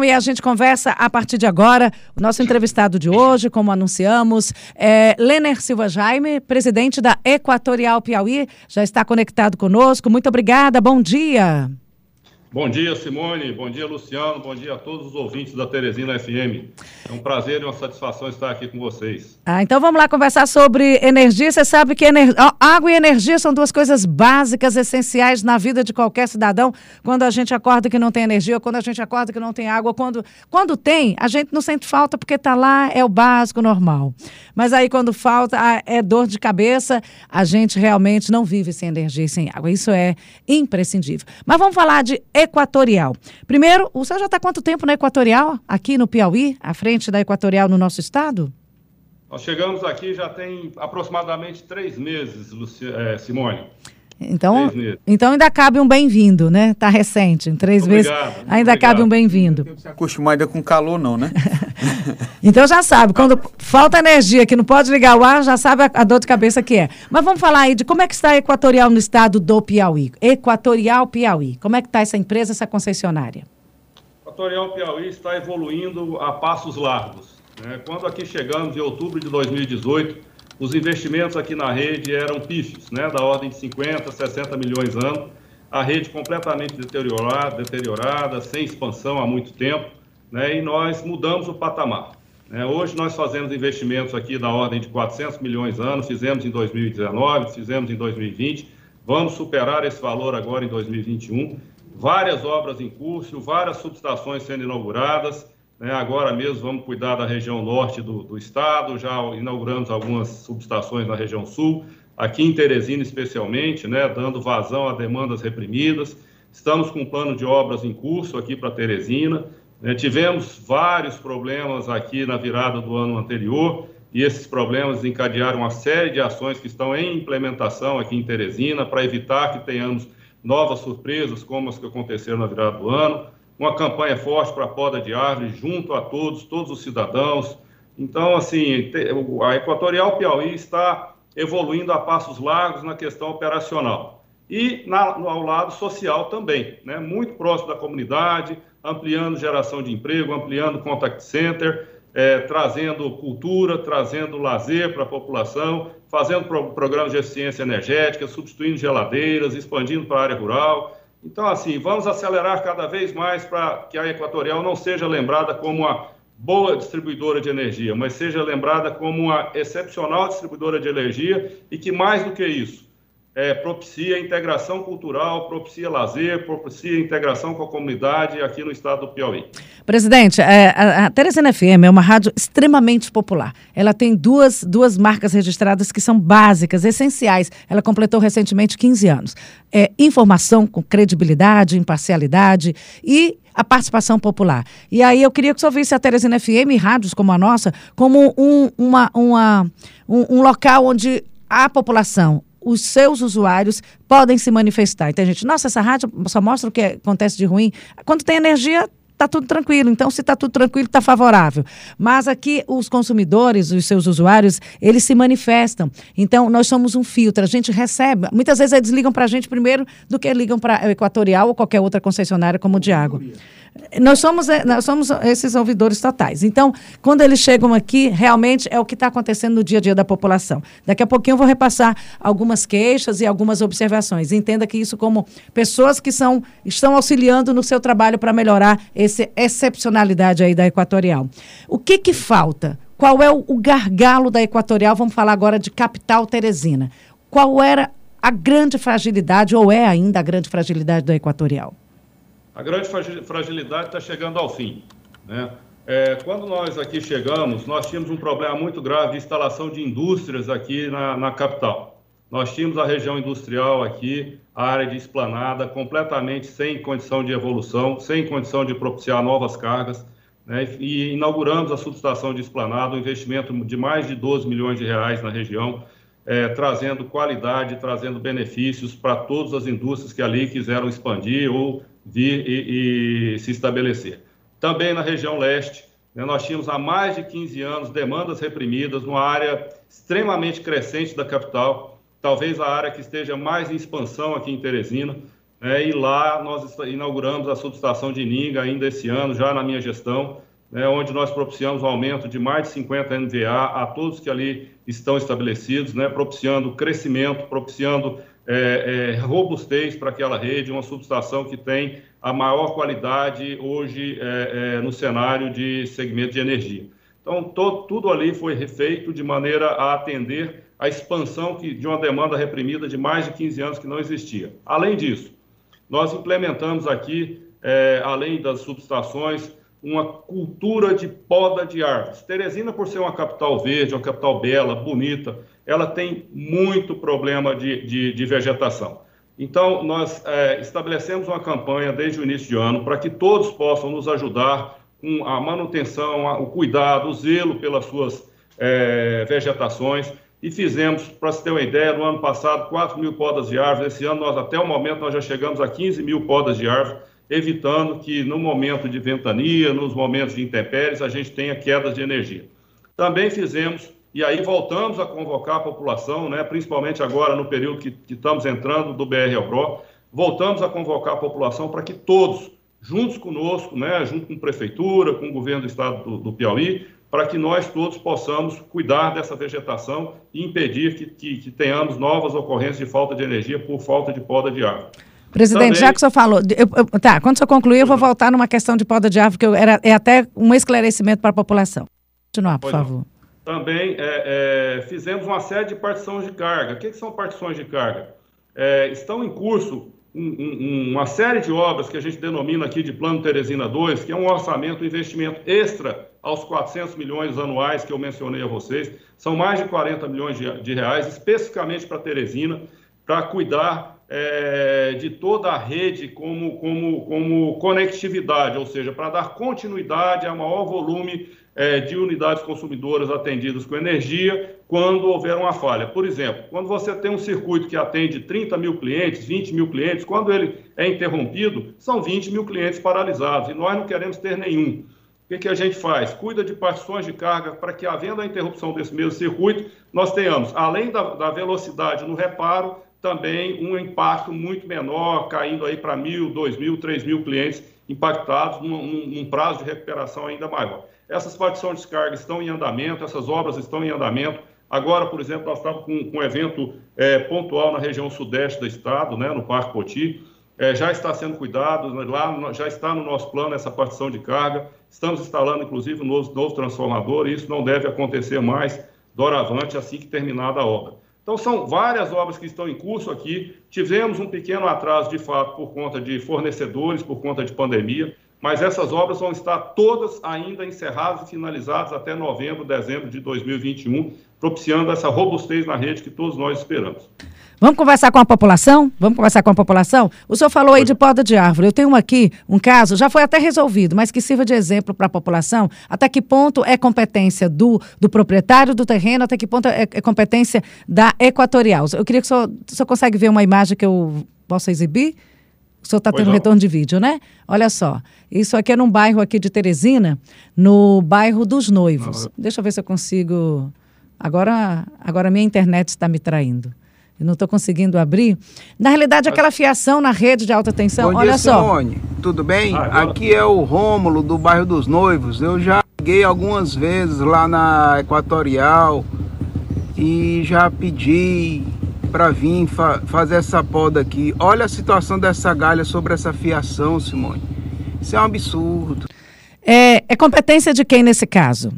E a gente conversa a partir de agora. O nosso entrevistado de hoje, como anunciamos, é Lener Silva Jaime, presidente da Equatorial Piauí, já está conectado conosco. Muito obrigada, bom dia. Bom dia, Simone. Bom dia, Luciano. Bom dia a todos os ouvintes da Teresina FM. É um prazer e uma satisfação estar aqui com vocês. Ah, então vamos lá conversar sobre energia. Você sabe que ener... água e energia são duas coisas básicas, essenciais na vida de qualquer cidadão. Quando a gente acorda que não tem energia, quando a gente acorda que não tem água, quando, quando tem, a gente não sente falta porque está lá, é o básico, normal. Mas aí quando falta, ah, é dor de cabeça, a gente realmente não vive sem energia e sem água. Isso é imprescindível. Mas vamos falar de Equatorial. Primeiro, o senhor já está quanto tempo na Equatorial, aqui no Piauí, à frente da Equatorial no nosso estado? Nós chegamos aqui já tem aproximadamente três meses, Luci... É, Simone. Então, então ainda cabe um bem-vindo, né? Está recente, em três meses. Ainda obrigado. cabe um bem-vindo. Não se acostumar ainda com calor, não, né? então já sabe, quando falta energia, que não pode ligar o ar, já sabe a, a, dor de cabeça que é. Mas vamos falar aí de como é que está a Equatorial no estado do Piauí. Equatorial Piauí. Como é que está essa empresa, essa concessionária? Equatorial Piauí está evoluindo a passos largos. Né? Quando aqui chegamos em outubro de 2018, os investimentos aqui na rede eram pífios, né, da ordem de 50, 60 milhões ano, a rede completamente deteriorada, deteriorada, sem expansão há muito tempo, né, e nós mudamos o patamar. Né. Hoje nós fazemos investimentos aqui da ordem de 400 milhões ano, fizemos em 2019, fizemos em 2020, vamos superar esse valor agora em 2021. Várias obras em curso, várias subestações sendo inauguradas, né? Agora mesmo vamos cuidar da região norte do, do, estado, já inauguramos algumas subestações na região sul, aqui em Teresina especialmente, né? dando vazão a demandas reprimidas. Estamos com um plano de obras em curso aqui para Teresina. Né? Tivemos vários problemas aqui na virada do ano anterior e esses problemas encadearam uma série de ações que estão em implementação aqui em Teresina para evitar que tenhamos novas surpresas como as que aconteceram na virada do ano uma campanha forte para a poda de árvores junto a todos, todos os cidadãos. Então, assim, a Equatorial Piauí está evoluindo a passos largos na questão operacional. E na, no, ao lado social também, né? muito próximo da comunidade, ampliando geração de emprego, ampliando contact center, é, trazendo cultura, trazendo lazer para a população, fazendo pro, programas de eficiência energética, substituindo geladeiras, expandindo para a área rural. Então, assim, vamos acelerar cada vez mais para que a Equatorial não seja lembrada como uma boa distribuidora de energia, mas seja lembrada como uma excepcional distribuidora de energia e que, mais do que isso, é, propicia integração cultural, propicia lazer, propicia integração com a comunidade aqui no estado do Piauí. Presidente, é, a, a Teresina FM é uma rádio extremamente popular. Ela tem duas, duas marcas registradas que são básicas, essenciais. Ela completou recentemente 15 anos. É, informação com credibilidade, imparcialidade e a participação popular. E aí eu queria que o senhor visse a Teresina FM, rádios como a nossa, como um, uma, uma, um, um local onde a população, os seus usuários podem se manifestar. Então, gente, nossa, essa rádio só mostra o que acontece de ruim. Quando tem energia, está tudo tranquilo. Então, se está tudo tranquilo, está favorável. Mas aqui, os consumidores, os seus usuários, eles se manifestam. Então, nós somos um filtro. A gente recebe. Muitas vezes eles ligam para a gente primeiro do que ligam para a Equatorial ou qualquer outra concessionária como o Diago. Nós somos, eh, nós somos esses ouvidores totais. Então, quando eles chegam aqui, realmente é o que está acontecendo no dia a dia da população. Daqui a pouquinho eu vou repassar algumas queixas e algumas observações. Entenda que isso como pessoas que são, estão auxiliando no seu trabalho para melhorar essa excepcionalidade aí da Equatorial. O que, que falta? Qual é o, gargalo da Equatorial? Vamos falar agora de capital Teresina. Qual era a grande fragilidade, ou é ainda a grande fragilidade da Equatorial? a grande fragilidade está chegando ao fim. Né? É, quando nós aqui chegamos, nós tínhamos um problema muito grave de instalação de indústrias aqui na, na capital. Nós tínhamos a região industrial aqui, a área de esplanada, completamente sem condição de evolução, sem condição de propiciar novas cargas. Né? E inauguramos a subestação de esplanada, um investimento de mais de 12 milhões de reais na região, é, trazendo qualidade, trazendo benefícios para todas as indústrias que ali quiseram expandir ou vir e, e se estabelecer. Também na região leste, né, nós tínhamos há mais de 15 anos demandas reprimidas, numa área extremamente crescente da capital, talvez a área que esteja mais em expansão aqui em Teresina. né, e lá nós inauguramos a subestação de Ininga ainda esse ano, já na minha gestão, né, onde nós propiciamos um aumento de mais de 50 NVA a todos que ali estão estabelecidos, né, propiciando crescimento, propiciando é, é, robustez para aquela rede, uma subestação que tem a maior qualidade hoje é, é no cenário de segmento de energia. Então, to, tudo ali foi refeito de maneira a atender a expansão que, de uma demanda reprimida de mais de 15 anos que não existia. Além disso, nós implementamos aqui, é, além das subestações, uma cultura de poda de árvores. Teresina, por ser uma capital verde, uma capital bela, bonita, ela tem muito problema de, de, de vegetação. Então, nós é, estabelecemos uma campanha desde o início de ano para que todos possam nos ajudar com a manutenção, o cuidado, o zelo pelas suas é, vegetações. E fizemos, para se ter uma ideia, no ano passado, 4 mil podas de árvores. Esse ano, nós, até o momento, nós já chegamos a 15 mil podas de árvores, evitando que no momento de ventania, nos momentos de intempéries, a gente tenha quedas de energia. Também fizemos e aí voltamos a convocar a população, né, principalmente agora no período que, que estamos entrando do BR PRO, voltamos a convocar a população para que todos, juntos conosco, né, junto com a prefeitura, com o governo do estado do, do Piauí, para que nós todos possamos cuidar dessa vegetação e impedir que, que, que, tenhamos novas ocorrências de falta de energia por falta de poda de árvore. Presidente, Também... já que o senhor falou, eu, eu, tá, quando o senhor concluir, eu vou voltar numa questão de poda de árvore, que eu, era, é até um esclarecimento para a população. Continuar, por pois favor. Não também é, é, fizemos uma série de partições de carga. O que, que são partições de carga? É, estão em curso um, um, uma série de obras que a gente denomina aqui de Plano Teresina 2, que é um orçamento, um investimento extra aos 400 milhões anuais que eu mencionei a vocês. São mais de 40 milhões de, de reais, especificamente para Teresina, para cuidar é, de toda a rede como, como, como conectividade, ou seja, para dar continuidade a maior volume é, de unidades consumidoras atendidas com energia quando houver uma falha. Por exemplo, quando você tem um circuito que atende 30 mil clientes, 20 mil clientes, quando ele é interrompido, são 20 mil clientes paralisados e nós não queremos ter nenhum. O que, que a gente faz? Cuida de partições de carga para que, havendo a interrupção desse mesmo circuito, nós tenhamos, além da, da velocidade no reparo, também um impacto muito menor, caindo aí para mil, dois mil, três mil clientes impactados num, num prazo de recuperação ainda maior. Essas partições de carga estão em andamento, essas obras estão em andamento. Agora, por exemplo, nós estamos com, com um evento é, pontual na região sudeste do estado, né, no Parque Poti. É, já está sendo cuidado, né, lá já está no nosso plano essa partição de carga. Estamos instalando, inclusive, um novo, novo transformador e isso não deve acontecer mais doravante assim que terminada a obra. Então, são várias obras que estão em curso aqui. Tivemos um pequeno atraso, de fato, por conta de fornecedores, por conta de pandemia mas essas obras vão estar todas ainda encerradas e finalizadas até novembro, dezembro de 2021, propiciando essa robustez na rede que todos nós esperamos. Vamos conversar com a população? Vamos conversar com a população? O senhor falou aí de poda de árvore. Eu tenho aqui um caso, já foi até resolvido, mas que sirva de exemplo para a população. Até que ponto é competência do, do proprietário do terreno, até que ponto é, é competência da Equatorial. Eu queria que o senhor, o senhor consegue ver uma imagem que eu possa exibir? O senhor está tendo retorno de vídeo, né? Olha só, isso aqui é num bairro aqui de Teresina, no bairro dos Noivos. Uhum. Deixa eu ver se eu consigo. Agora, agora minha internet está me traindo. Eu não estou conseguindo abrir. Na realidade, aquela fiação na rede de alta tensão, Bom olha dia, só. Simone. Tudo bem? Ah, aqui é o Rômulo do bairro dos Noivos. Eu já liguei algumas vezes lá na Equatorial e já pedi para vir fa fazer essa poda aqui. Olha a situação dessa galha sobre essa fiação, Simone. Isso é um absurdo. É, é competência de quem nesse caso?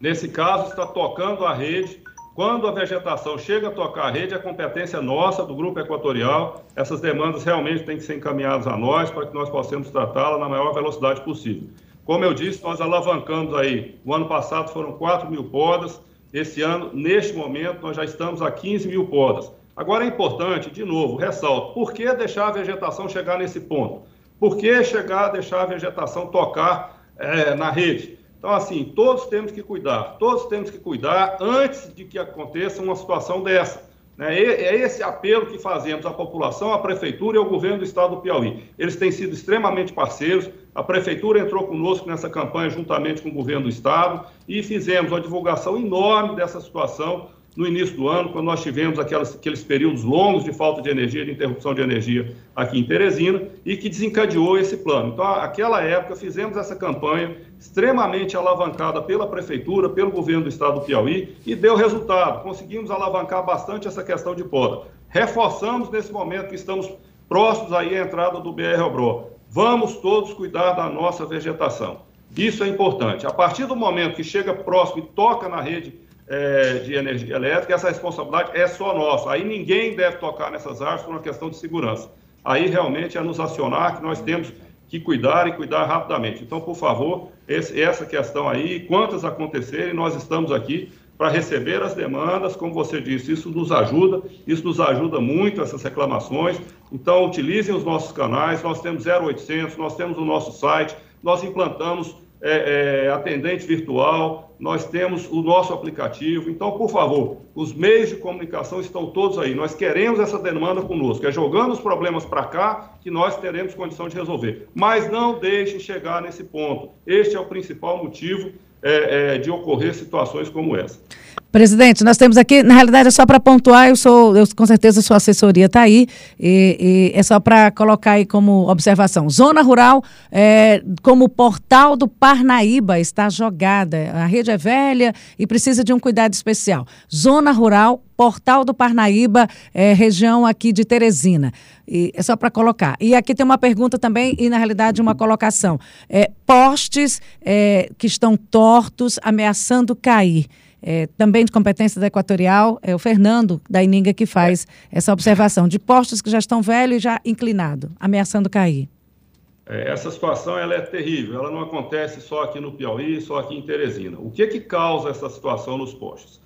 Nesse caso, está tocando a rede. Quando a vegetação chega a tocar a rede, a competência nossa, do Grupo Equatorial. Essas demandas realmente têm que ser encaminhadas a nós para que nós possamos tratá-la na maior velocidade possível. Como eu disse, nós alavancamos aí. O ano passado foram 4 mil podas. Esse ano, neste momento, nós já estamos a 15 mil podas. Agora é importante, de novo, ressalto, por que deixar a vegetação chegar nesse ponto? Por que chegar, deixar a vegetação tocar é, na rede? Então, assim, todos temos que cuidar, todos temos que cuidar antes de que aconteça uma situação dessa. Né? É esse apelo que fazemos à população, à prefeitura e ao governo do estado do Piauí. Eles têm sido extremamente parceiros, a prefeitura entrou conosco nessa campanha juntamente com o governo do estado e fizemos uma divulgação enorme dessa situação no início do ano, quando nós tivemos aquelas, aqueles períodos longos de falta de energia, de interrupção de energia aqui em Teresina, e que desencadeou esse plano. Então, aquela época, fizemos essa campanha extremamente alavancada pela Prefeitura, pelo governo do estado do Piauí, e deu resultado. Conseguimos alavancar bastante essa questão de poda. Reforçamos nesse momento que estamos próximos aí à entrada do BR-Obró. Vamos todos cuidar da nossa vegetação. Isso é importante. A partir do momento que chega próximo e toca na rede é, de energia elétrica, essa responsabilidade é só nossa. Aí ninguém deve tocar nessas árvores por uma questão de segurança. Aí realmente é nos acionar que nós temos que cuidar e cuidar rapidamente. Então, por favor, esse, essa questão aí, quantas acontecerem, nós estamos aqui para receber as demandas, como você disse, isso nos ajuda, isso nos ajuda muito, essas reclamações. Então, utilizem os nossos canais, nós temos 0800, nós temos o nosso site, nós implantamos é, é, atendente virtual, nós temos o nosso aplicativo. Então, por favor, os meios de comunicação estão todos aí. Nós queremos essa demanda conosco. É jogando os problemas para cá que nós teremos condição de resolver. Mas não deixem chegar nesse ponto. Este é o principal motivo é, é de ocorrer situações como essa. Presidente, nós temos aqui, na realidade é só para pontuar, eu sou, eu, com certeza sua assessoria está aí, e, e, é só para colocar aí como observação. Zona Rural, é, como portal do Parnaíba, está jogada. A rede é velha e precisa de um cuidado especial. Zona Rural, Portal do Parnaíba, é, região aqui de Teresina. E, é só para colocar. E aqui tem uma pergunta também, e na realidade uma colocação. É, postes é, que estão tortos, ameaçando cair é, também de competência da Equatorial, é o Fernando da Ininga que faz é. essa observação de postos que já estão velhos e já inclinados, ameaçando cair. É, essa situação ela é terrível, ela não acontece só aqui no Piauí, só aqui em Teresina. O que que causa essa situação nos postos?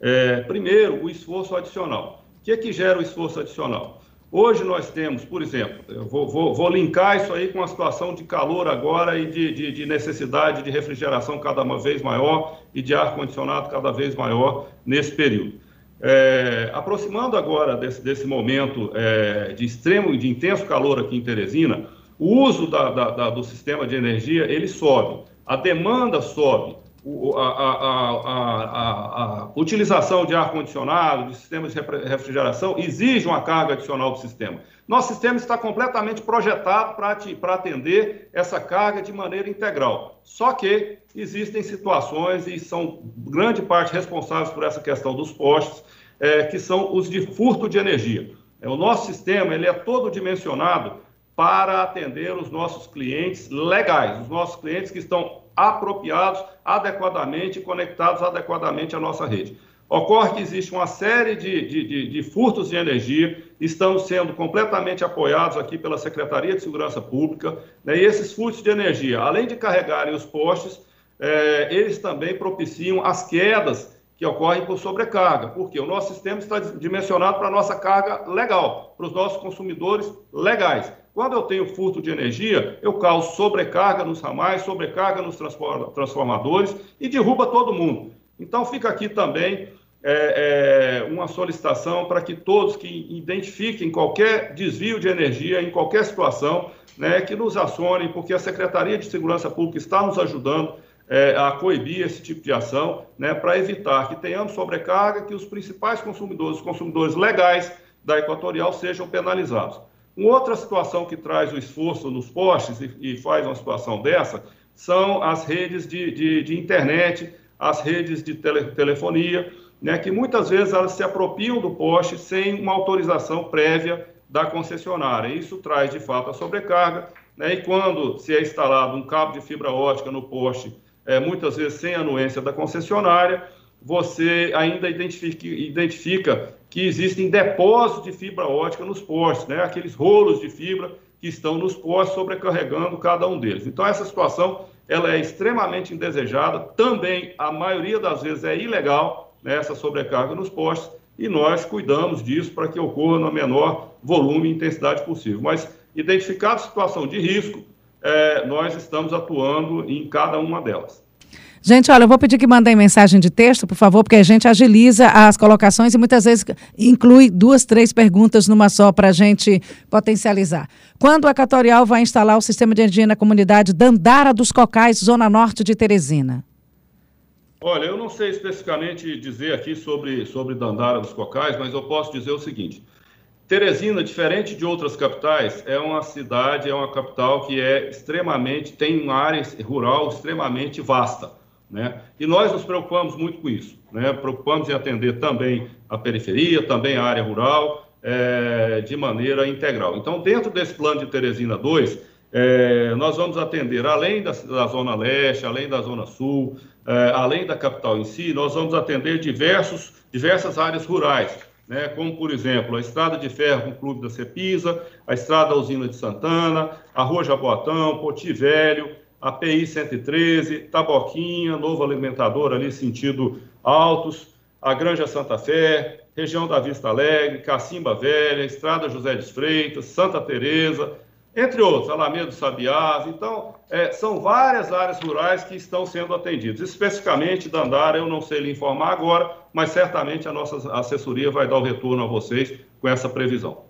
É, primeiro, o esforço adicional. O que que gera o esforço adicional? Hoje nós temos, por exemplo, eu vou, vou, vou, linkar isso aí com a situação de calor agora e de, de, de, necessidade de refrigeração cada vez maior e de ar-condicionado cada vez maior nesse período. É, aproximando agora desse, desse momento é, de extremo e de intenso calor aqui em Teresina, o uso da, da, da, do sistema de energia ele sobe, a demanda sobe, a, a, a, a, utilização de ar-condicionado, de sistemas de refrigeração, exige uma carga adicional do sistema. Nosso sistema está completamente projetado para atender essa carga de maneira integral. Só que existem situações, e são grande parte responsáveis por essa questão dos postes, é, que são os de furto de energia. É, o nosso sistema ele é todo dimensionado para atender os nossos clientes legais, os nossos clientes que estão apropriados adequadamente conectados adequadamente à nossa rede. Ocorre que existe uma série de, de, de, de, furtos de energia, estão sendo completamente apoiados aqui pela Secretaria de Segurança Pública, né? e esses furtos de energia, além de carregarem os postes, é, eles também propiciam as quedas que ocorrem por sobrecarga, porque o nosso sistema está dimensionado para a nossa carga legal, para os nossos consumidores legais. Quando eu tenho furto de energia, eu causo sobrecarga nos ramais, sobrecarga nos transformadores e derruba todo mundo. Então, fica aqui também é, é, uma solicitação para que todos que identifiquem qualquer desvio de energia em qualquer situação, né, que nos acionem, porque a Secretaria de Segurança Pública está nos ajudando é, a coibir esse tipo de ação, né, para evitar que tenhamos sobrecarga, que os principais consumidores, os consumidores legais da Equatorial, sejam penalizados. Uma outra situação que traz o esforço nos postes e, e faz uma situação dessa são as redes de, de, de internet, as redes de tele, telefonia, né, que muitas vezes elas se apropriam do poste sem uma autorização prévia da concessionária. Isso traz, de fato, a sobrecarga, né, e quando se é instalado um cabo de fibra ótica no poste, é, muitas vezes sem anuência da concessionária, você ainda identifica, identifica que existem depósitos de fibra ótica nos postes, né? aqueles rolos de fibra que estão nos postes sobrecarregando cada um deles. Então, essa situação ela é extremamente indesejada, também a maioria das vezes é ilegal né, essa sobrecarga nos postes, e nós cuidamos disso para que ocorra no menor volume e intensidade possível. Mas, identificada a situação de risco, é, nós estamos atuando em cada uma delas. Gente, olha, eu vou pedir que mandem mensagem de texto, por favor, porque a gente agiliza as colocações e muitas vezes inclui duas, três perguntas numa só para a gente potencializar. Quando a Equatorial vai instalar o sistema de energia na comunidade Dandara dos Cocais, Zona Norte de Teresina? Olha, eu não sei especificamente dizer aqui sobre, sobre Dandara dos Cocais, mas eu posso dizer o seguinte. Teresina, diferente de outras capitais, é uma cidade, é uma capital que é extremamente, tem uma área rural extremamente vasta. Né? E nós nos preocupamos muito com isso. Né? Preocupamos em atender também a periferia, também a área rural, é, de maneira integral. Então, dentro desse plano de Teresina 2, é, nós vamos atender, além da, da, Zona Leste, além da Zona Sul, é, além da capital em si, nós vamos atender diversos, diversas áreas rurais, né, como, por exemplo, a Estrada de Ferro com o Clube da Cepisa, a Estrada da Usina de Santana, a Rua Jaboatão, Poti Velho, a PI 113, Taboquinha, Novo Alimentador ali sentido Altos, a Granja Santa Fé, região da Vista Alegre, Cacimba Velha, Estrada José de Freitas, Santa Teresa, entre outros, Alameda Sabiás. Então, é, são várias áreas rurais que estão sendo atendidas. Especificamente da Andara, eu não sei lhe informar agora, mas certamente a nossa assessoria vai dar o retorno a vocês com essa previsão.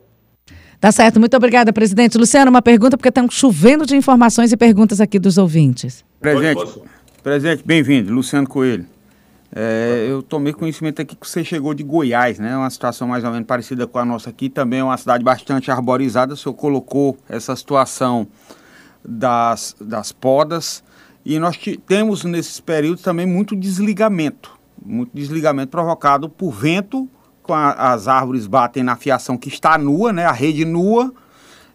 Tá certo, muito obrigada, presidente. Luciano, uma pergunta, porque estão chovendo de informações e perguntas aqui dos ouvintes. Presidente, presidente bem-vindo, Luciano Coelho. É, eu tomei conhecimento aqui que você chegou de Goiás, né? Uma situação mais ou menos parecida com a nossa aqui. Também é uma cidade bastante arborizada. O senhor colocou essa situação das, das podas. E nós temos nesses períodos também muito desligamento. Muito desligamento provocado por vento, com a, as árvores batem na fiação que está nua, né? A rede nua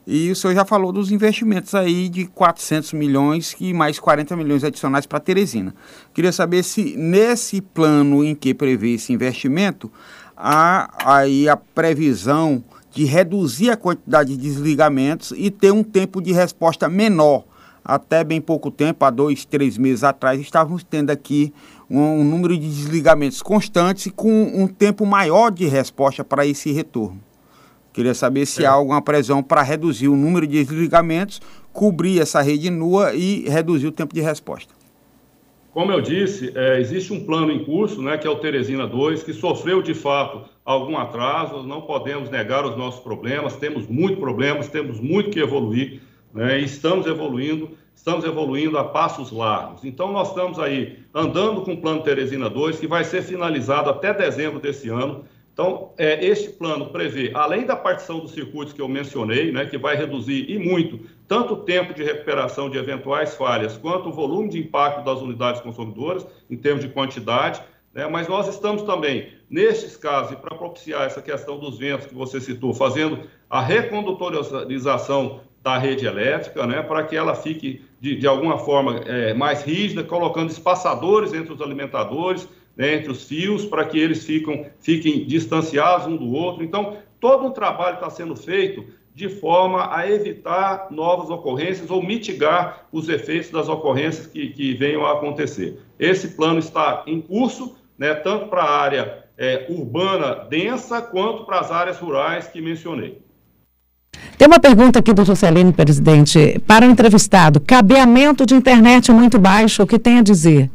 e o senhor já falou dos investimentos aí de 400 milhões e mais 40 milhões adicionais para Teresina. Queria saber se nesse plano em que prevê esse investimento, há aí a previsão de reduzir a quantidade de desligamentos e ter um tempo de resposta menor. Até bem pouco tempo, há dois, três meses atrás, estávamos tendo aqui um, um número de desligamentos constantes e com um tempo maior de resposta para esse retorno. Queria saber se é. há alguma previsão para reduzir o número de desligamentos, cobrir essa rede nua e reduzir o tempo de resposta. Como eu disse, é, existe um plano em curso, né, que é o Teresina 2, que sofreu de fato algum atraso, não podemos negar os nossos problemas, temos muitos problemas, temos muito que evoluir, né, e estamos evoluindo, estamos evoluindo a passos largos. Então, nós estamos aí andando com o plano Teresina 2, que vai ser finalizado até dezembro desse ano, então, é, este plano prevê, além da partição dos circuitos que eu mencionei, né, que vai reduzir e muito tanto o tempo de recuperação de eventuais falhas, quanto o volume de impacto das unidades consumidoras, em termos de quantidade, né, mas nós estamos também, nestes casos, e para propiciar essa questão dos ventos que você citou, fazendo a recondutorização da rede elétrica, né, para que ela fique, de, de alguma forma, é, mais rígida, colocando espaçadores entre os alimentadores, né, entre os fios, para que eles ficam, fiquem distanciados um do outro. Então, todo um trabalho está sendo feito de forma a evitar novas ocorrências ou mitigar os efeitos das ocorrências que, que venham a acontecer. Esse plano está em curso, né, tanto para a área é, urbana densa, quanto para as áreas rurais que mencionei. Tem uma pergunta aqui do Juscelino, presidente. Para o entrevistado, cabeamento de internet muito baixo, o que tem a dizer?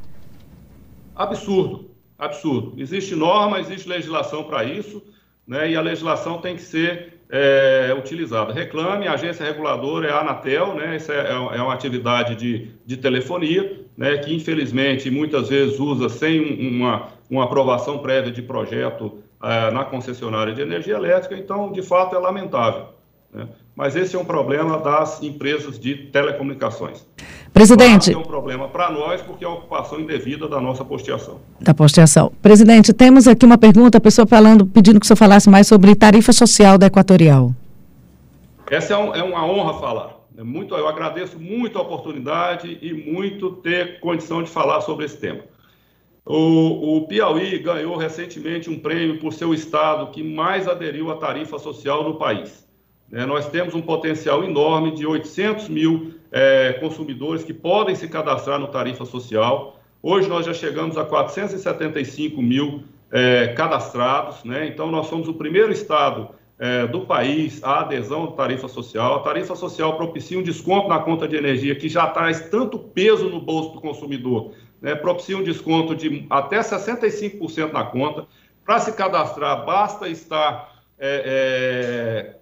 Absurdo absurdo. Existe norma, existe legislação para isso, né, e a legislação tem que ser é, utilizada. Reclame, a agência reguladora é a Anatel, né, essa é, é, uma atividade de, de telefonia, né, que infelizmente muitas vezes usa sem uma, uma aprovação prévia de projeto é, na concessionária de energia elétrica, então, de fato, é lamentável. Né? Mas esse é um problema das empresas de telecomunicações. Presidente. Claro é um problema para nós, porque é a ocupação indevida da nossa posteação. Da posteação. Presidente, temos aqui uma pergunta, a pessoa falando, pedindo que o senhor falasse mais sobre tarifa social da Equatorial. Essa é, um, é uma honra falar. É muito, eu agradeço muito a oportunidade e muito ter condição de falar sobre esse tema. O, o, Piauí ganhou recentemente um prêmio por ser o estado que mais aderiu à tarifa social no país. É, nós temos um potencial enorme de 800 mil é, consumidores que podem se cadastrar no Tarifa Social. Hoje nós já chegamos a 475 mil é, cadastrados, né? então nós somos o primeiro estado é, do país a adesão à tarifa social. A tarifa social propicia um desconto na conta de energia que já traz tanto peso no bolso do consumidor, né? propicia um desconto de até 65% na conta. Para se cadastrar, basta estar é, é,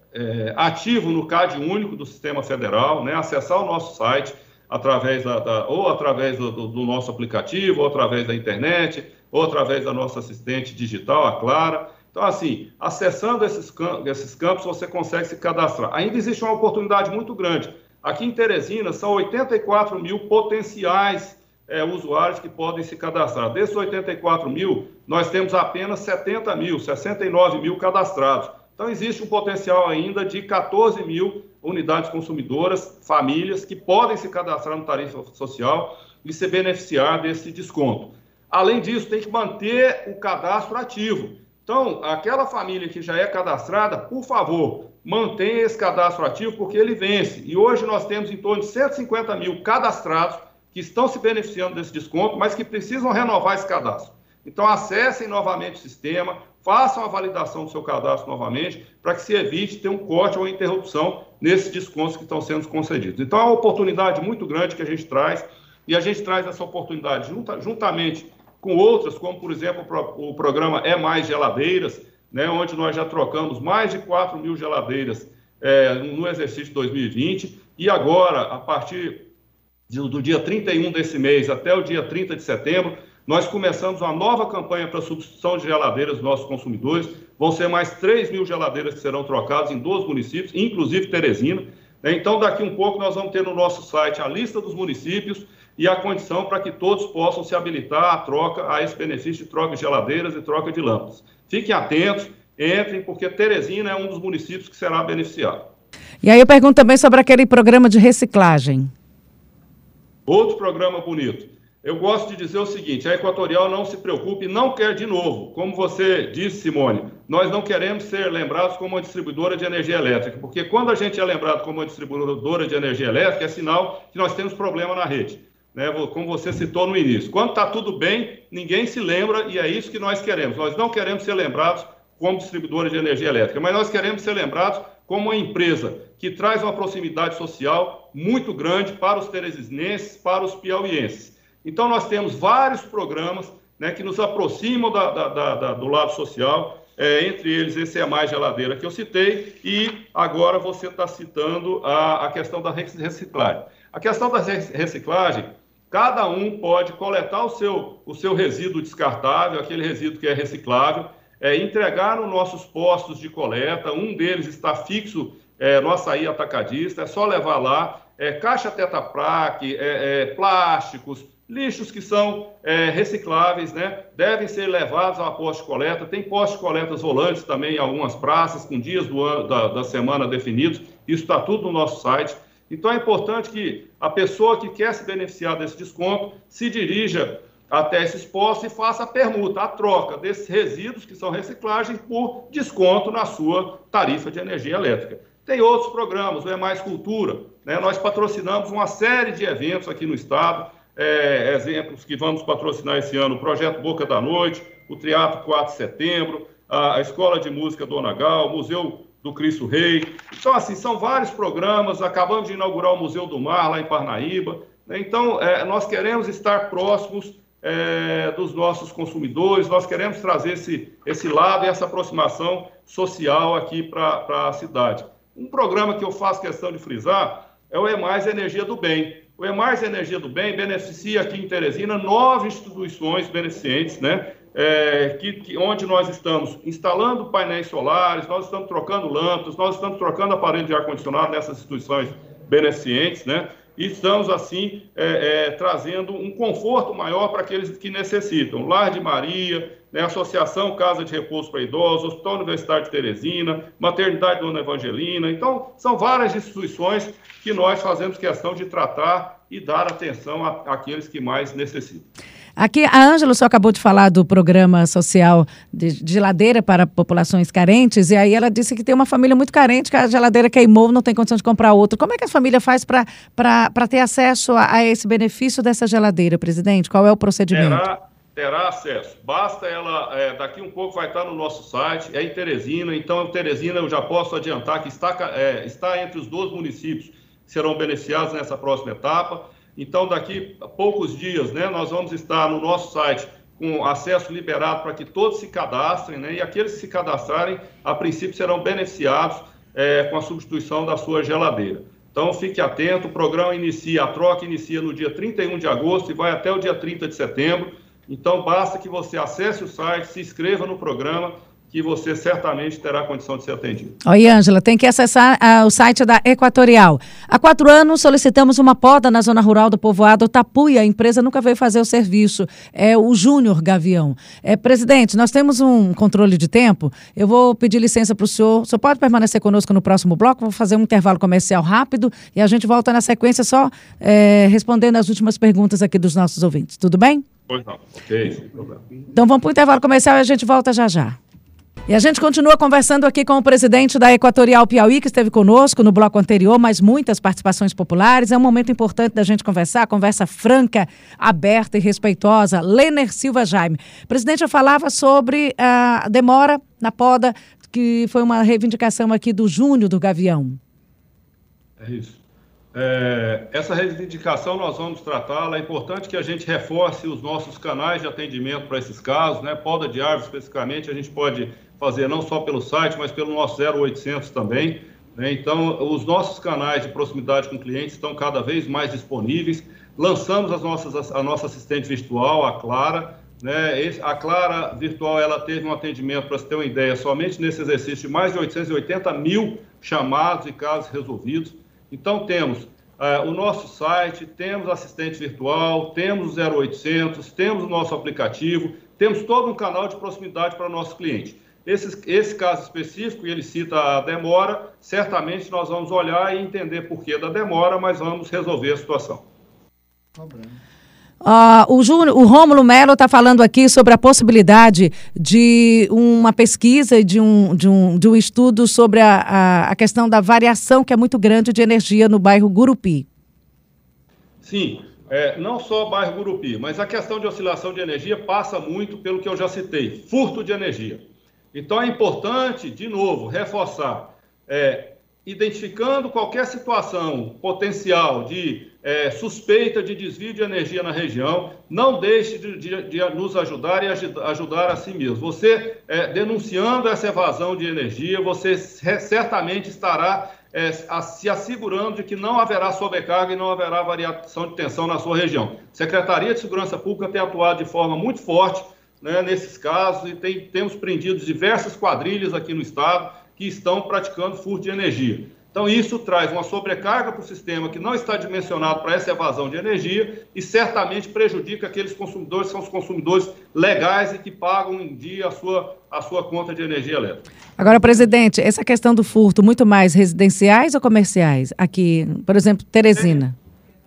é, ativo no CAD único do Sistema Federal, né, acessar o nosso site. através da, da ou através do, do, nosso aplicativo, ou através da internet, ou através da nossa assistente digital, a Clara. Então, assim, acessando esses, esses campos, você consegue se cadastrar. Ainda existe uma oportunidade muito grande. Aqui em Teresina, são 84 mil potenciais é, usuários que podem se cadastrar. Desses 84 mil, nós temos apenas 70 mil, 69 mil cadastrados. Então, existe um potencial ainda de 14 mil unidades consumidoras, famílias, que podem se cadastrar no tarifa social e se beneficiar desse desconto. Além disso, tem que manter o cadastro ativo. Então, aquela família que já é cadastrada, por favor, mantenha esse cadastro ativo, porque ele vence. E hoje nós temos em torno de 150 mil cadastrados que estão se beneficiando desse desconto, mas que precisam renovar esse cadastro. Então, acessem novamente o sistema, façam a validação do seu cadastro novamente, para que se evite ter um corte ou interrupção nesses descontos que estão sendo concedidos. Então, é uma oportunidade muito grande que a gente traz, e a gente traz essa oportunidade junta, juntamente com outras, como por exemplo o programa É Mais Geladeiras, né, onde nós já trocamos mais de 4 mil geladeiras é, no exercício 2020, e agora, a partir do, dia 31 desse mês até o dia 30 de setembro, nós começamos uma nova campanha para substituição de geladeiras dos nossos consumidores. Vão ser mais 3 mil geladeiras que serão trocadas em 12 municípios, inclusive Teresina. Então, daqui um pouco, nós vamos ter no nosso site a lista dos municípios e a condição para que todos possam se habilitar à troca, a esse benefício de troca de geladeiras e troca de lâmpadas. Fiquem atentos, entrem, porque Teresina é um dos municípios que será beneficiado. E aí eu pergunto também sobre aquele programa de reciclagem. Outro programa bonito. Eu gosto de dizer o seguinte: a Equatorial não se preocupe, não quer de novo. Como você disse, Simone, nós não queremos ser lembrados como uma distribuidora de energia elétrica, porque quando a gente é lembrado como uma distribuidora de energia elétrica, é sinal que nós temos problema na rede né, como você citou no início. Quando está tudo bem, ninguém se lembra e é isso que nós queremos. Nós não queremos ser lembrados como distribuidora de energia elétrica, mas nós queremos ser lembrados como uma empresa que traz uma proximidade social muito grande para os teresinenses, para os piauienses. Então, nós temos vários programas né, que nos aproximam da, da, da, do lado social, é, entre eles esse é mais geladeira que eu citei, e agora você está citando a, a questão da reciclagem. A questão da reciclagem, Cada um pode coletar o seu, o seu resíduo descartável, aquele resíduo que é reciclável, é, entregar nos nossos postos de coleta. Um deles está fixo é, no açaí atacadista, é só levar lá. É, caixa tetraplaque, é, é, plásticos, lixos que são é, recicláveis, né? Devem ser levados a posto de coleta. Tem postos de coletas volantes também em algumas praças, com dias do ano, da, da semana definidos. Isso está tudo no nosso site. Então é importante que a pessoa que quer se beneficiar desse desconto se dirija até esses postos e faça a permuta, a troca desses resíduos que são reciclagem por desconto na sua tarifa de energia elétrica. Tem outros programas, o É Mais Cultura, né? nós patrocinamos uma série de eventos aqui no estado, é, exemplos que vamos patrocinar esse ano, o Projeto Boca da Noite, o Teatro 4 de Setembro, a, a Escola de Música Dona Gal, o Museu do Cristo Rei. Então, assim, são vários programas. Acabamos de inaugurar o Museu do Mar, lá em Parnaíba. Né? Então, é, nós queremos estar próximos é, dos nossos consumidores, nós queremos trazer esse, esse lado e essa aproximação social aqui para a cidade. Um programa que eu faço questão de frisar é o EMAIS Energia do Bem. O EMAIS Energia do Bem beneficia aqui em Teresina nove instituições beneficentes, né? é, que, que, onde nós estamos instalando painéis solares, nós estamos trocando lâmpadas, nós estamos trocando aparelho de ar-condicionado nessas instituições beneficentes, né? E estamos, assim, é, é, trazendo um conforto maior para aqueles que necessitam. Lar de Maria, né, Associação Casa de Repouso para Idosos, Hospital Universitário de Teresina, Maternidade Dona Evangelina. Então, são várias instituições que nós fazemos questão de tratar e dar atenção àqueles que mais necessitam. Aqui, a Ângela só acabou de falar do programa social de geladeira para populações carentes, e aí ela disse que tem uma família muito carente, que a geladeira queimou, não tem condição de comprar outra. Como é que a família faz para ter acesso a, a, esse benefício dessa geladeira, presidente? Qual é o procedimento? Terá acesso. Basta ela, é, daqui um pouco vai estar no nosso site, é em Teresina, então Teresina eu já posso adiantar que está, é, está entre os 12 municípios que serão beneficiados nessa próxima etapa. Então, daqui a poucos dias, né, nós vamos estar no nosso site com acesso liberado para que todos se cadastrem, né, e aqueles que se cadastrarem, a princípio, serão beneficiados é, com a substituição da sua geladeira. Então fique atento, o programa inicia, a troca inicia no dia 31 de agosto e vai até o dia 30 de setembro. Então basta que você acesse o site, se inscreva no programa que você certamente terá condição de ser atendido. Oi, Ângela, tem que acessar uh, o site da Equatorial. Há quatro anos solicitamos uma poda na zona rural do povoado Tapuia. A empresa nunca veio fazer o serviço. É o Júnior Gavião. É, presidente, nós temos um controle de tempo. Eu vou pedir licença para o senhor. O senhor pode permanecer conosco no próximo bloco? Vou fazer um intervalo comercial rápido e a gente volta na sequência só é, respondendo as últimas perguntas aqui dos nossos ouvintes. Tudo bem? Pois não. Ok, sem problema. Então vamos para o intervalo comercial e a gente volta já já. E a gente continua conversando aqui com o presidente da Equatorial Piauí, que esteve conosco no bloco anterior, mas muitas participações populares. É um momento importante da gente conversar, conversa franca, aberta e respeitosa. Lener Silva Jaime. Presidente, eu falava sobre a demora na poda, que foi uma reivindicação aqui do Júnior do Gavião. É isso. É, essa reivindicação nós vamos tratá-la. É importante que a gente reforce os nossos canais de atendimento para esses casos, né? Poda de árvores especificamente, a gente pode fazer não só pelo site, mas pelo nosso 0800 também. Né? Então, os nossos canais de proximidade com clientes estão cada vez mais disponíveis. Lançamos as nossas, a nossa assistente virtual, a Clara. Né? A Clara Virtual ela teve um atendimento, para você ter uma ideia, somente nesse exercício de mais de 880 mil chamados e casos resolvidos. Então, temos uh, o nosso site, temos assistente virtual, temos o 0800, temos o nosso aplicativo, temos todo um canal de proximidade para nossos clientes. Esse, esse caso específico, e ele cita a demora, certamente nós vamos olhar e entender por que da demora, mas vamos resolver a situação. Uh, o, Júnior, o Rômulo Melo está falando aqui sobre a possibilidade de uma pesquisa, de um, de um, de um estudo sobre a, a, a questão da variação que é muito grande de energia no bairro Gurupi. Sim, é, não só o bairro Gurupi, mas a questão de oscilação de energia passa muito pelo que eu já citei, furto de energia. Então é importante, de novo, reforçar, é, identificando qualquer situação potencial de é, suspeita de desvio de energia na região, não deixe de, de, de nos ajudar e ajudar a si mesmo. Você é, denunciando essa evasão de energia, você certamente estará é, a, se assegurando de que não haverá sobrecarga e não haverá variação de tensão na sua região. Secretaria de Segurança Pública tem atuado de forma muito forte né, nesses casos e tem, temos prendido diversas quadrilhas aqui no estado que estão praticando furto de energia. Então, isso traz uma sobrecarga para o sistema que não está dimensionado para essa evasão de energia e certamente prejudica aqueles consumidores que são os consumidores legais e que pagam em dia a sua, a sua conta de energia elétrica. Agora, presidente, essa questão do furto, muito mais residenciais ou comerciais? Aqui, por exemplo, Teresina.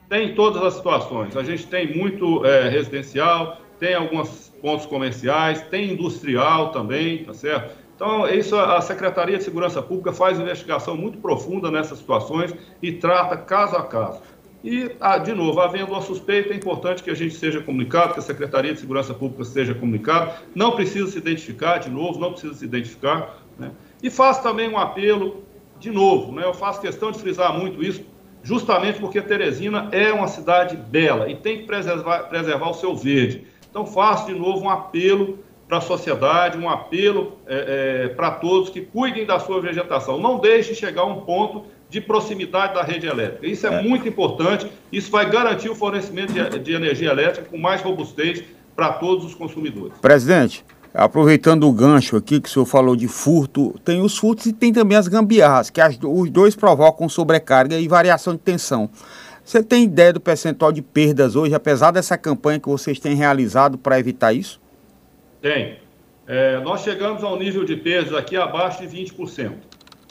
Tem, tem todas as situações. A gente tem muito é, residencial, tem alguns pontos comerciais, tem industrial também, tá certo? Então, isso a Secretaria de Segurança Pública faz investigação muito profunda nessas situações e trata caso a caso. E, ah, de novo, havendo uma suspeita, é importante que a gente seja comunicado, que a Secretaria de Segurança Pública seja comunicada. Não precisa se identificar, de novo, não precisa se identificar. Né? E faço também um apelo, de novo, né? eu faço questão de frisar muito isso, justamente porque Teresina é uma cidade bela e tem que preservar, preservar o seu verde. Então, faço de novo um apelo para a sociedade, um apelo é, é, para todos que cuidem da sua vegetação. Não deixe chegar a um ponto de proximidade da rede elétrica. Isso é, é. muito importante, isso vai garantir o fornecimento de, de energia elétrica com mais robustez para todos os consumidores. Presidente, aproveitando o gancho aqui que o senhor falou de furto, tem os furtos e tem também as gambiarras, que as, os dois provocam sobrecarga e variação de tensão. Você tem ideia do percentual de perdas hoje, apesar dessa campanha que vocês têm realizado para evitar isso? Tem. É, nós chegamos a um nível de perdas aqui abaixo de 20%.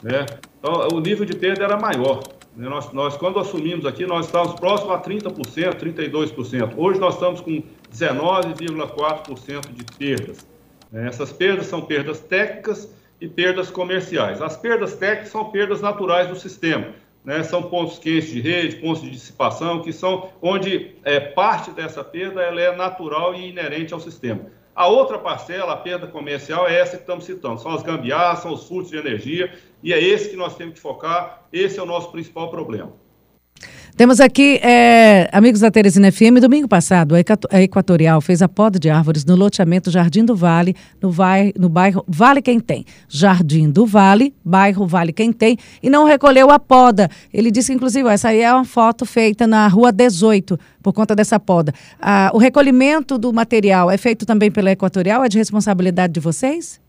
Né? Então, o nível de perda era maior. Né? Nós, nós, quando assumimos aqui, nós estávamos próximos a 30%, 32%. Hoje nós estamos com 19,4% de perdas. Né? Essas perdas são perdas técnicas e perdas comerciais. As perdas técnicas são perdas naturais do sistema né, são pontos quentes de rede, pontos de dissipação, que são onde é, parte dessa perda ela é natural e inerente ao sistema. A outra parcela, a perda comercial, é essa que estamos citando. São as gambiarras, são os furtos de energia, e é esse que nós temos que focar, esse é o nosso principal problema. Temos aqui, é, amigos da Teresina FM, domingo passado, a Equatorial fez a poda de árvores no loteamento Jardim do Vale, no, vai, no bairro Vale Quem Tem. Jardim do Vale, bairro Vale Quem Tem, e não recolheu a poda. Ele disse, inclusive, essa aí é uma foto feita na rua 18, por conta dessa poda. Ah, o recolhimento do material é feito também pela Equatorial? É de responsabilidade de vocês?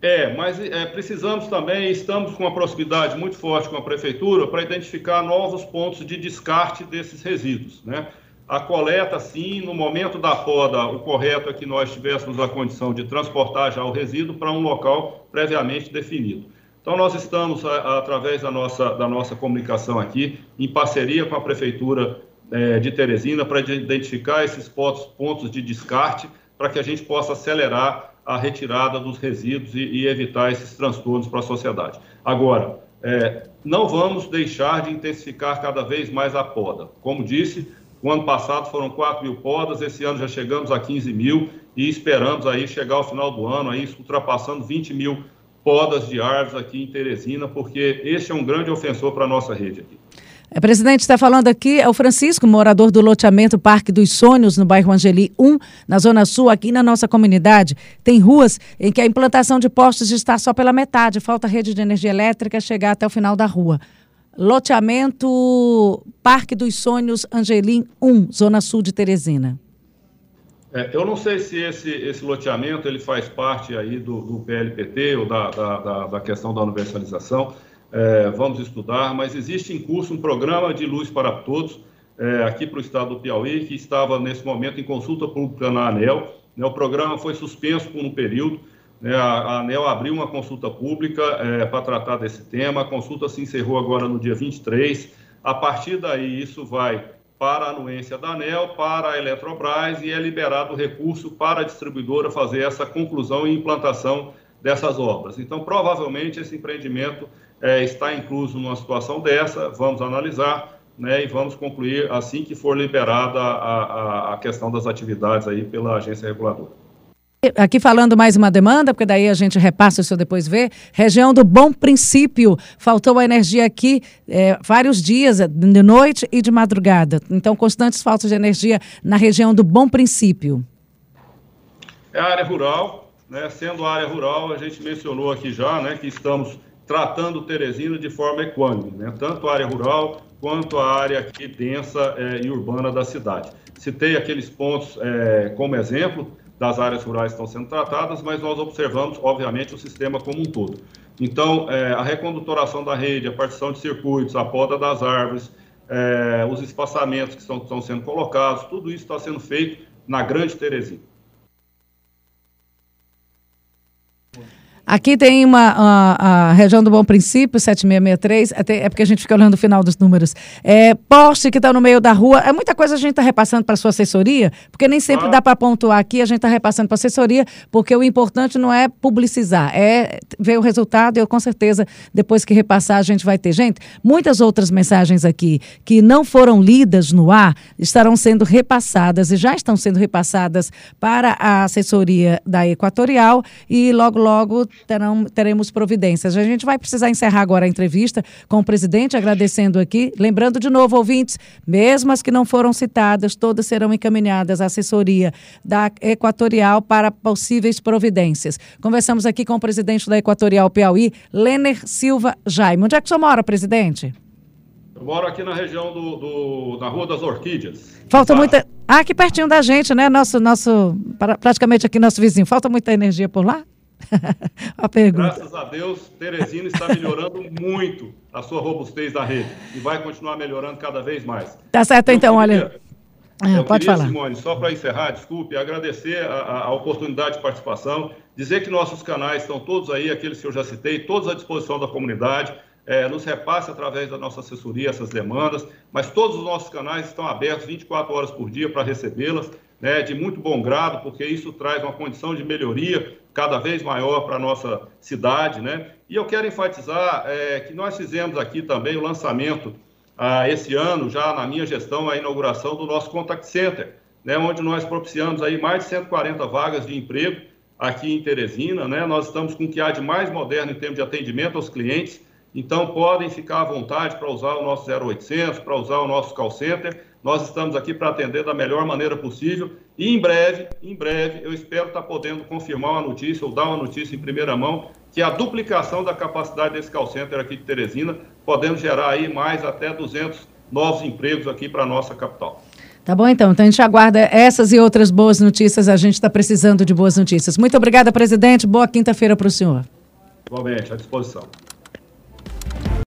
É, mas é, precisamos também, estamos com uma proximidade muito forte com a prefeitura para identificar novos pontos de descarte desses resíduos. Né? A coleta, sim, no momento da poda, o correto é que nós tivéssemos a condição de transportar já o resíduo para um local previamente definido. Então, nós estamos, através da nossa, da nossa comunicação aqui, em parceria com a Prefeitura é, de Teresina, para identificar esses pontos, pontos de descarte, para que a gente possa acelerar a retirada dos resíduos e, e evitar esses transtornos para a sociedade. Agora, é, não vamos deixar de intensificar cada vez mais a poda. Como disse, o ano passado foram 4 mil podas, esse ano já chegamos a 15 mil e esperamos aí chegar ao final do ano, aí ultrapassando 20 mil podas de árvores aqui em Teresina, porque esse é um grande ofensor para a nossa rede aqui. É, presidente, está falando aqui, é o Francisco, morador do loteamento Parque dos Sonhos, no bairro Angeli 1, na Zona Sul, aqui na nossa comunidade. Tem ruas em que a implantação de postes está só pela metade, falta rede de energia elétrica chegar até o final da rua. Loteamento Parque dos Sonhos, Angelim 1, Zona Sul de Teresina. É, eu não sei se esse, esse loteamento ele faz parte aí do, do PLPT ou da, da, da, da questão da universalização é, vamos estudar, mas existe em curso um programa de luz para todos é, aqui para o estado do Piauí, que estava nesse momento em consulta pública na ANEL. Né, o programa foi suspenso por um período, né, a, ANEL abriu uma consulta pública é, para tratar desse tema, a consulta se encerrou agora no dia 23. A partir daí, isso vai para a anuência da ANEL, para a Eletrobras e é liberado o recurso para a distribuidora fazer essa conclusão e implantação dessas obras. Então, provavelmente, esse empreendimento é, está incluso numa situação dessa, vamos analisar né, e vamos concluir assim que for liberada a, a, a questão das atividades aí pela agência reguladora. Aqui falando mais uma demanda, porque daí a gente repassa, o senhor depois vê. Região do Bom Princípio. Faltou a energia aqui é, vários dias, de noite e de madrugada. Então, constantes faltas de energia na região do Bom Princípio. É a área rural, né? Sendo a área rural, a gente mencionou aqui já né, que estamos tratando Teresina de forma equânime, né? tanto a área rural quanto a área aqui densa é, e urbana da cidade. Citei aqueles pontos é, como exemplo das áreas rurais que estão sendo tratadas, mas nós observamos, obviamente, o sistema como um todo. Então, é, a recondutoração da rede, a partição de circuitos, a poda das árvores, os espaçamentos que estão, estão sendo colocados, tudo isso está sendo feito na Grande Teresina. Aqui tem uma a, a, região do Bom Princípio, 7663, é, é porque a gente fica olhando o final dos números. É, poste que está no meio da rua, é muita coisa a gente está repassando para a sua assessoria, porque nem sempre ah. dá para pontuar aqui, a gente está repassando para a assessoria, porque o importante não é publicizar, é ver o resultado e eu com certeza, depois que repassar, a gente vai ter. Gente, muitas outras mensagens aqui que não foram lidas no ar estarão sendo repassadas e já estão sendo repassadas para a assessoria da Equatorial e logo, logo terão, teremos providências. A gente vai precisar encerrar agora a entrevista com o presidente, agradecendo aqui. Lembrando de novo, ouvintes, mesmo as que não foram citadas, todas serão encaminhadas à assessoria da Equatorial para possíveis providências. Conversamos aqui com o presidente da Equatorial Piauí, Lener Silva Jaime. Onde é que o senhor mora, presidente? Eu moro aqui na região do, do na Rua das Orquídeas. Falta muita. Ah, aqui pertinho da gente, né? Nosso, nosso, praticamente aqui nosso vizinho. Falta muita energia por lá? a pergunta. Graças a Deus, Teresina está melhorando muito a sua robustez da rede e vai continuar melhorando cada vez mais. Tá certo, então, queria, olha. É, pode queria, falar. Simone, só para encerrar, desculpe, agradecer a, a, oportunidade de participação, dizer que nossos canais estão todos aí, aqueles que eu já citei, todos à disposição da comunidade. É, nos repasse através da nossa assessoria essas demandas, mas todos os nossos canais estão abertos 24 horas por dia para recebê-las, né, de muito bom grado, porque isso traz uma condição de melhoria cada vez maior para a nossa cidade, né? E eu quero enfatizar é, que nós fizemos aqui também o lançamento ah, esse ano, já na minha gestão, a inauguração do nosso Contact Center, né, onde nós propiciamos aí mais de 140 vagas de emprego aqui em Teresina, né? Nós estamos com o que há de mais moderno em termos de atendimento aos clientes Então, podem ficar à vontade para usar o nosso 0800, para usar o nosso call center. Nós estamos aqui para atender da melhor maneira possível. E em breve, em breve, eu espero estar podendo confirmar uma notícia ou dar uma notícia em primeira mão, que a duplicação da capacidade desse call center aqui de Teresina, podendo gerar aí mais até 200 novos empregos aqui para a nossa capital. Tá bom, então. Então a gente aguarda essas e outras boas notícias. A gente está precisando de boas notícias. Muito obrigada, presidente. Boa quinta-feira para o senhor. Igualmente, à disposição.